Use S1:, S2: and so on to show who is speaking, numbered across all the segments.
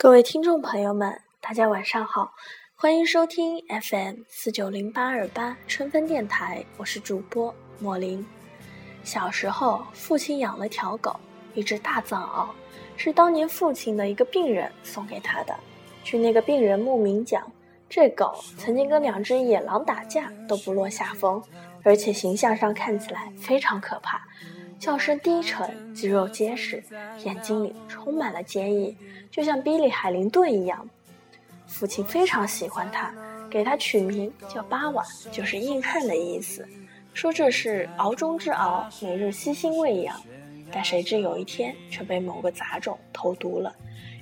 S1: 各位听众朋友们，大家晚上好，欢迎收听 FM 四九零八二八春分电台，我是主播莫林。小时候，父亲养了条狗，一只大藏獒，是当年父亲的一个病人送给他的。据那个病人牧民讲，这狗曾经跟两只野狼打架都不落下风，而且形象上看起来非常可怕。叫声低沉，肌肉结实，眼睛里充满了坚毅，就像比利·海灵顿一样。父亲非常喜欢他，给他取名叫巴瓦，就是硬汉的意思，说这是熬中之熬，每日悉心喂养。但谁知有一天却被某个杂种投毒了，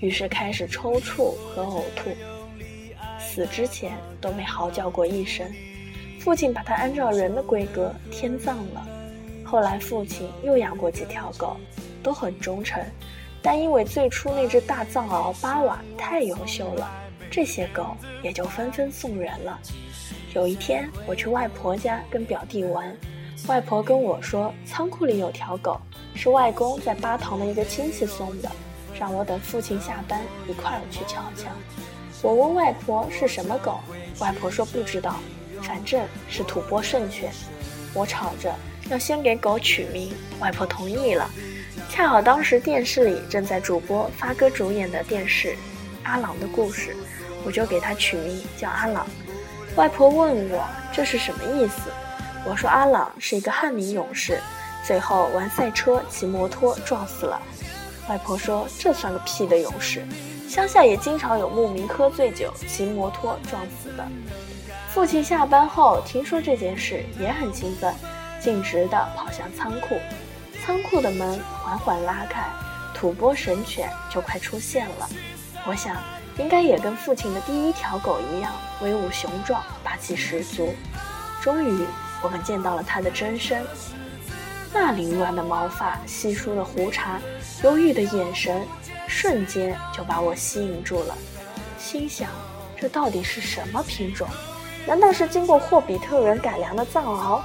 S1: 于是开始抽搐和呕吐，死之前都没嚎叫过一声。父亲把他按照人的规格天葬了。后来，父亲又养过几条狗，都很忠诚，但因为最初那只大藏獒巴瓦太优秀了，这些狗也就纷纷送人了。有一天，我去外婆家跟表弟玩，外婆跟我说，仓库里有条狗，是外公在巴塘的一个亲戚送的，让我等父亲下班一块儿去瞧瞧。我问外婆是什么狗，外婆说不知道，反正是吐蕃圣犬。我吵着。要先给狗取名，外婆同意了。恰好当时电视里正在主播发哥主演的电视《阿朗的故事》，我就给它取名叫阿朗。外婆问我这是什么意思，我说阿朗是一个汉民勇士，最后玩赛车骑摩托撞死了。外婆说这算个屁的勇士，乡下也经常有牧民喝醉酒骑摩托撞死的。父亲下班后听说这件事也很兴奋。径直地跑向仓库，仓库的门缓缓拉开，吐蕃神犬就快出现了。我想，应该也跟父亲的第一条狗一样，威武雄壮，霸气十足。终于，我们见到了它的真身，那凌乱的毛发，稀疏的胡茬，忧郁的眼神，瞬间就把我吸引住了。心想，这到底是什么品种？难道是经过霍比特人改良的藏獒？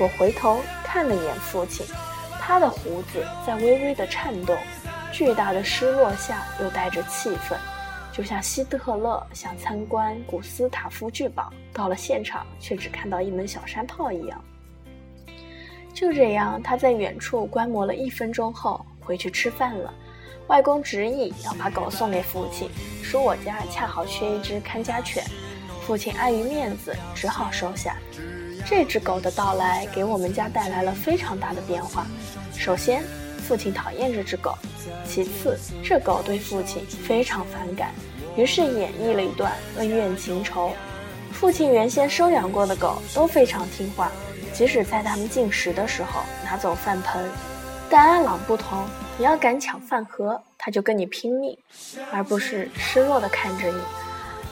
S1: 我回头看了眼父亲，他的胡子在微微的颤动，巨大的失落下又带着气愤，就像希特勒想参观古斯塔夫巨堡，到了现场却只看到一门小山炮一样。就这样，他在远处观摩了一分钟后回去吃饭了。外公执意要把狗送给父亲，说我家恰好缺一只看家犬，父亲碍于面子只好收下。这只狗的到来给我们家带来了非常大的变化。首先，父亲讨厌这只狗；其次，这狗对父亲非常反感，于是演绎了一段恩怨情仇。父亲原先收养过的狗都非常听话，即使在他们进食的时候拿走饭盆，但阿朗不同，你要敢抢饭盒，他就跟你拼命，而不是失落地看着你。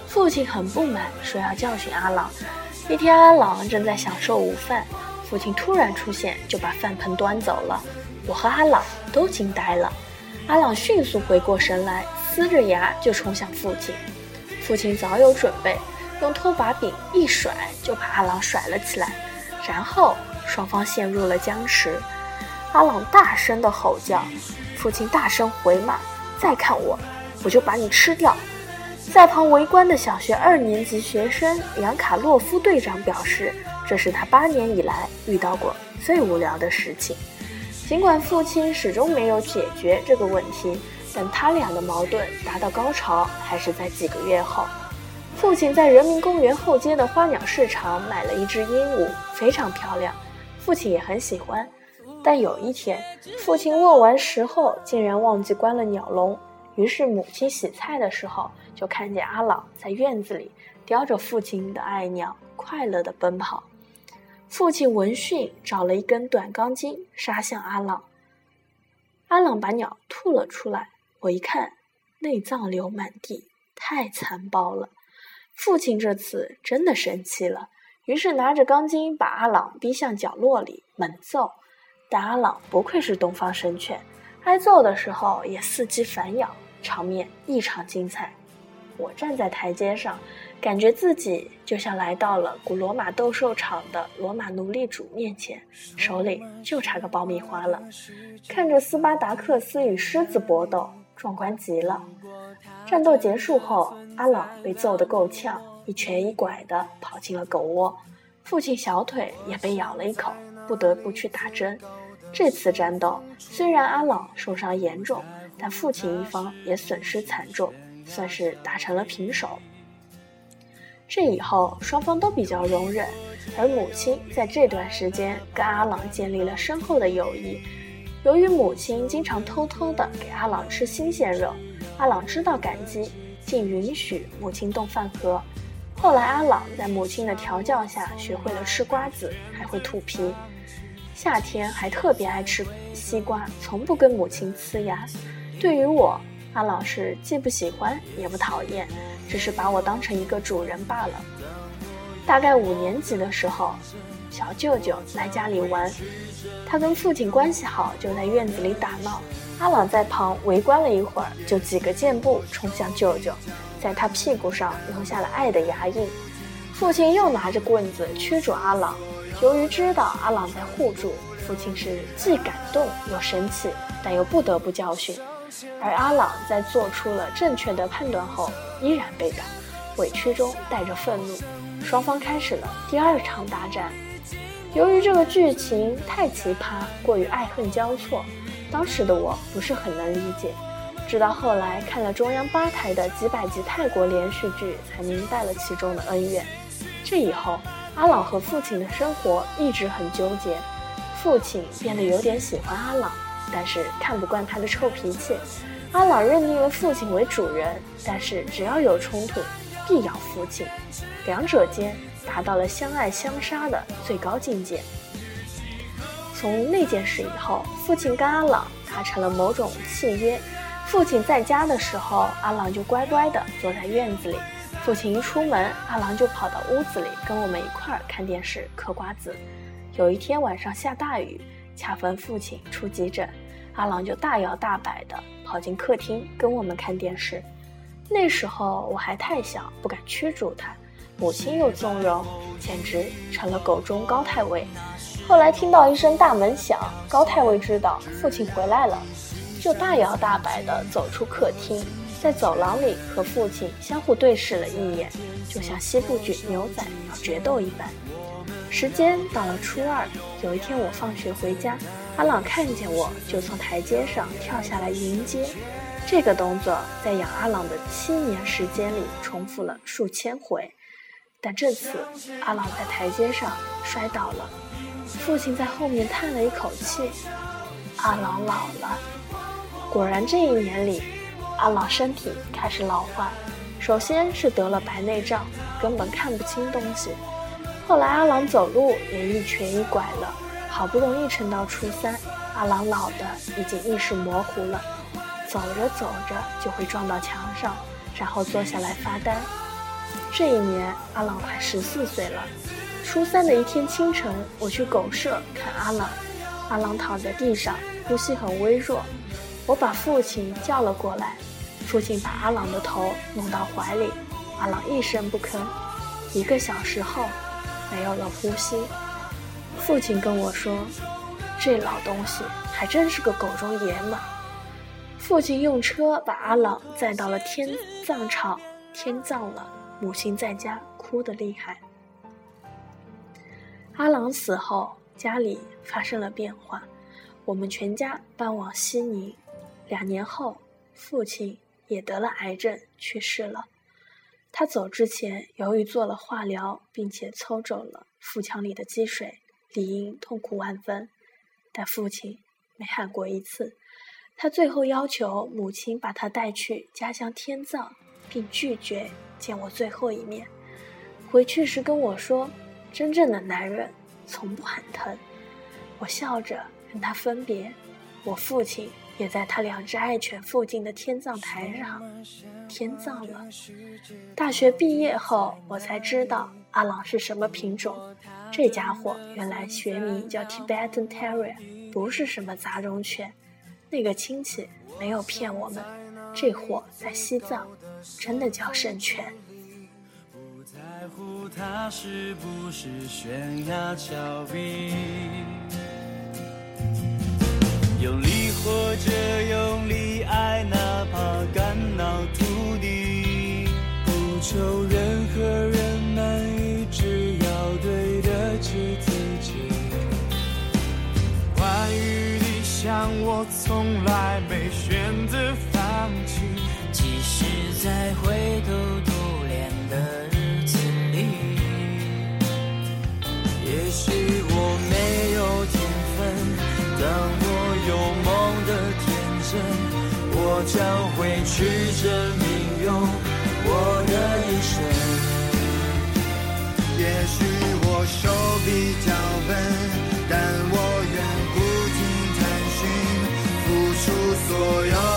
S1: 父亲很不满，说要教训阿朗。一天，阿朗正在享受午饭，父亲突然出现，就把饭盆端走了。我和阿朗都惊呆了。阿朗迅速回过神来，呲着牙就冲向父亲。父亲早有准备，用拖把柄一甩，就把阿朗甩了起来。然后双方陷入了僵持。阿朗大声的吼叫，父亲大声回骂：“再看我，我就把你吃掉！”在旁围观的小学二年级学生杨卡洛夫队长表示，这是他八年以来遇到过最无聊的事情。尽管父亲始终没有解决这个问题，但他俩的矛盾达到高潮还是在几个月后。父亲在人民公园后街的花鸟市场买了一只鹦鹉，非常漂亮，父亲也很喜欢。但有一天，父亲握完食后，竟然忘记关了鸟笼。于是母亲洗菜的时候，就看见阿朗在院子里叼着父亲的爱鸟，快乐地奔跑。父亲闻讯，找了一根短钢筋，杀向阿朗。阿朗把鸟吐了出来，我一看，内脏流满地，太残暴了。父亲这次真的生气了，于是拿着钢筋把阿朗逼向角落里猛揍。但阿朗不愧是东方神犬，挨揍的时候也伺机反咬。场面异常精彩，我站在台阶上，感觉自己就像来到了古罗马斗兽场的罗马奴隶主面前，手里就差个爆米花了。看着斯巴达克斯与狮子搏斗，壮观极了。战斗结束后，阿朗被揍得够呛，一瘸一拐地跑进了狗窝。父亲小腿也被咬了一口，不得不去打针。这次战斗虽然阿朗受伤严重，但父亲一方也损失惨重，算是打成了平手。这以后双方都比较容忍，而母亲在这段时间跟阿朗建立了深厚的友谊。由于母亲经常偷偷的给阿朗吃新鲜肉，阿朗知道感激，竟允许母亲动饭盒。后来阿朗在母亲的调教下学会了吃瓜子，还会吐皮。夏天还特别爱吃西瓜，从不跟母亲呲牙。对于我，阿朗是既不喜欢也不讨厌。只是把我当成一个主人罢了。大概五年级的时候，小舅舅来家里玩，他跟父亲关系好，就在院子里打闹。阿朗在旁围观了一会儿，就几个箭步冲向舅舅，在他屁股上留下了爱的牙印。父亲又拿着棍子驱逐阿朗。由于知道阿朗在护住，父亲是既感动又生气，但又不得不教训。而阿朗在做出了正确的判断后，依然被打，委屈中带着愤怒，双方开始了第二场大战。由于这个剧情太奇葩，过于爱恨交错，当时的我不是很能理解。直到后来看了中央八台的几百集泰国连续剧，才明白了其中的恩怨。这以后，阿朗和父亲的生活一直很纠结，父亲变得有点喜欢阿朗。但是看不惯他的臭脾气，阿朗认定了父亲为主人，但是只要有冲突，必咬父亲，两者间达到了相爱相杀的最高境界。从那件事以后，父亲跟阿朗达成了某种契约，父亲在家的时候，阿朗就乖乖地坐在院子里；父亲一出门，阿朗就跑到屋子里跟我们一块儿看电视、嗑瓜子。有一天晚上下大雨。恰逢父亲出急诊，阿郎就大摇大摆地跑进客厅跟我们看电视。那时候我还太小，不敢驱逐他，母亲又纵容，简直成了狗中高太尉。后来听到一声大门响，高太尉知道父亲回来了，就大摇大摆地走出客厅，在走廊里和父亲相互对视了一眼，就像西部剧牛仔要决斗一般。时间到了初二，有一天我放学回家，阿朗看见我就从台阶上跳下来迎接。这个动作在养阿朗的七年时间里重复了数千回，但这次阿朗在台阶上摔倒了，父亲在后面叹了一口气：“阿朗老了。”果然，这一年里，阿朗身体开始老化，首先是得了白内障，根本看不清东西。后来阿郎走路也一瘸一拐了，好不容易撑到初三，阿郎老的已经意识模糊了，走着走着就会撞到墙上，然后坐下来发呆。这一年阿朗快十四岁了，初三的一天清晨，我去狗舍看阿朗，阿朗躺在地上，呼吸很微弱，我把父亲叫了过来，父亲把阿朗的头弄到怀里，阿朗一声不吭，一个小时后。没有了呼吸，父亲跟我说：“这老东西还真是个狗中爷们。”父亲用车把阿朗载到了天葬场，天葬了。母亲在家哭得厉害。阿朗死后，家里发生了变化，我们全家搬往西宁。两年后，父亲也得了癌症去世了。他走之前，由于做了化疗，并且抽走了腹腔里的积水，理应痛苦万分。但父亲没喊过一次。他最后要求母亲把他带去家乡天葬，并拒绝见我最后一面。回去时跟我说：“真正的男人从不喊疼。”我笑着跟他分别。我父亲。也在他两只爱犬附近的天葬台上天葬了。大学毕业后，我才知道阿朗是什么品种。这家伙原来学名叫 Tibetan Terrier，不是什么杂种犬。那个亲戚没有骗我们，这货在西藏真的叫圣犬。
S2: 用力或者用力爱
S3: 呢？求任何人满意只要对得起自己关于理想我从来没选择放弃
S2: 即使在灰头土脸的日子里
S3: 也许我没有天分但我有梦的天真我将会去证明我
S2: 要。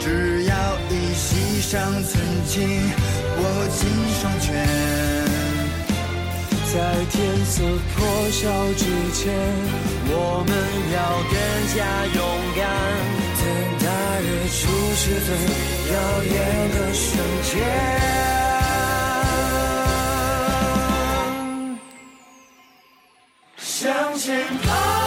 S4: 只要一息尚存，尽握紧双拳，
S3: 在天色破晓之前，我们要更加勇敢。等大日出时，最耀眼的瞬间，向前跑。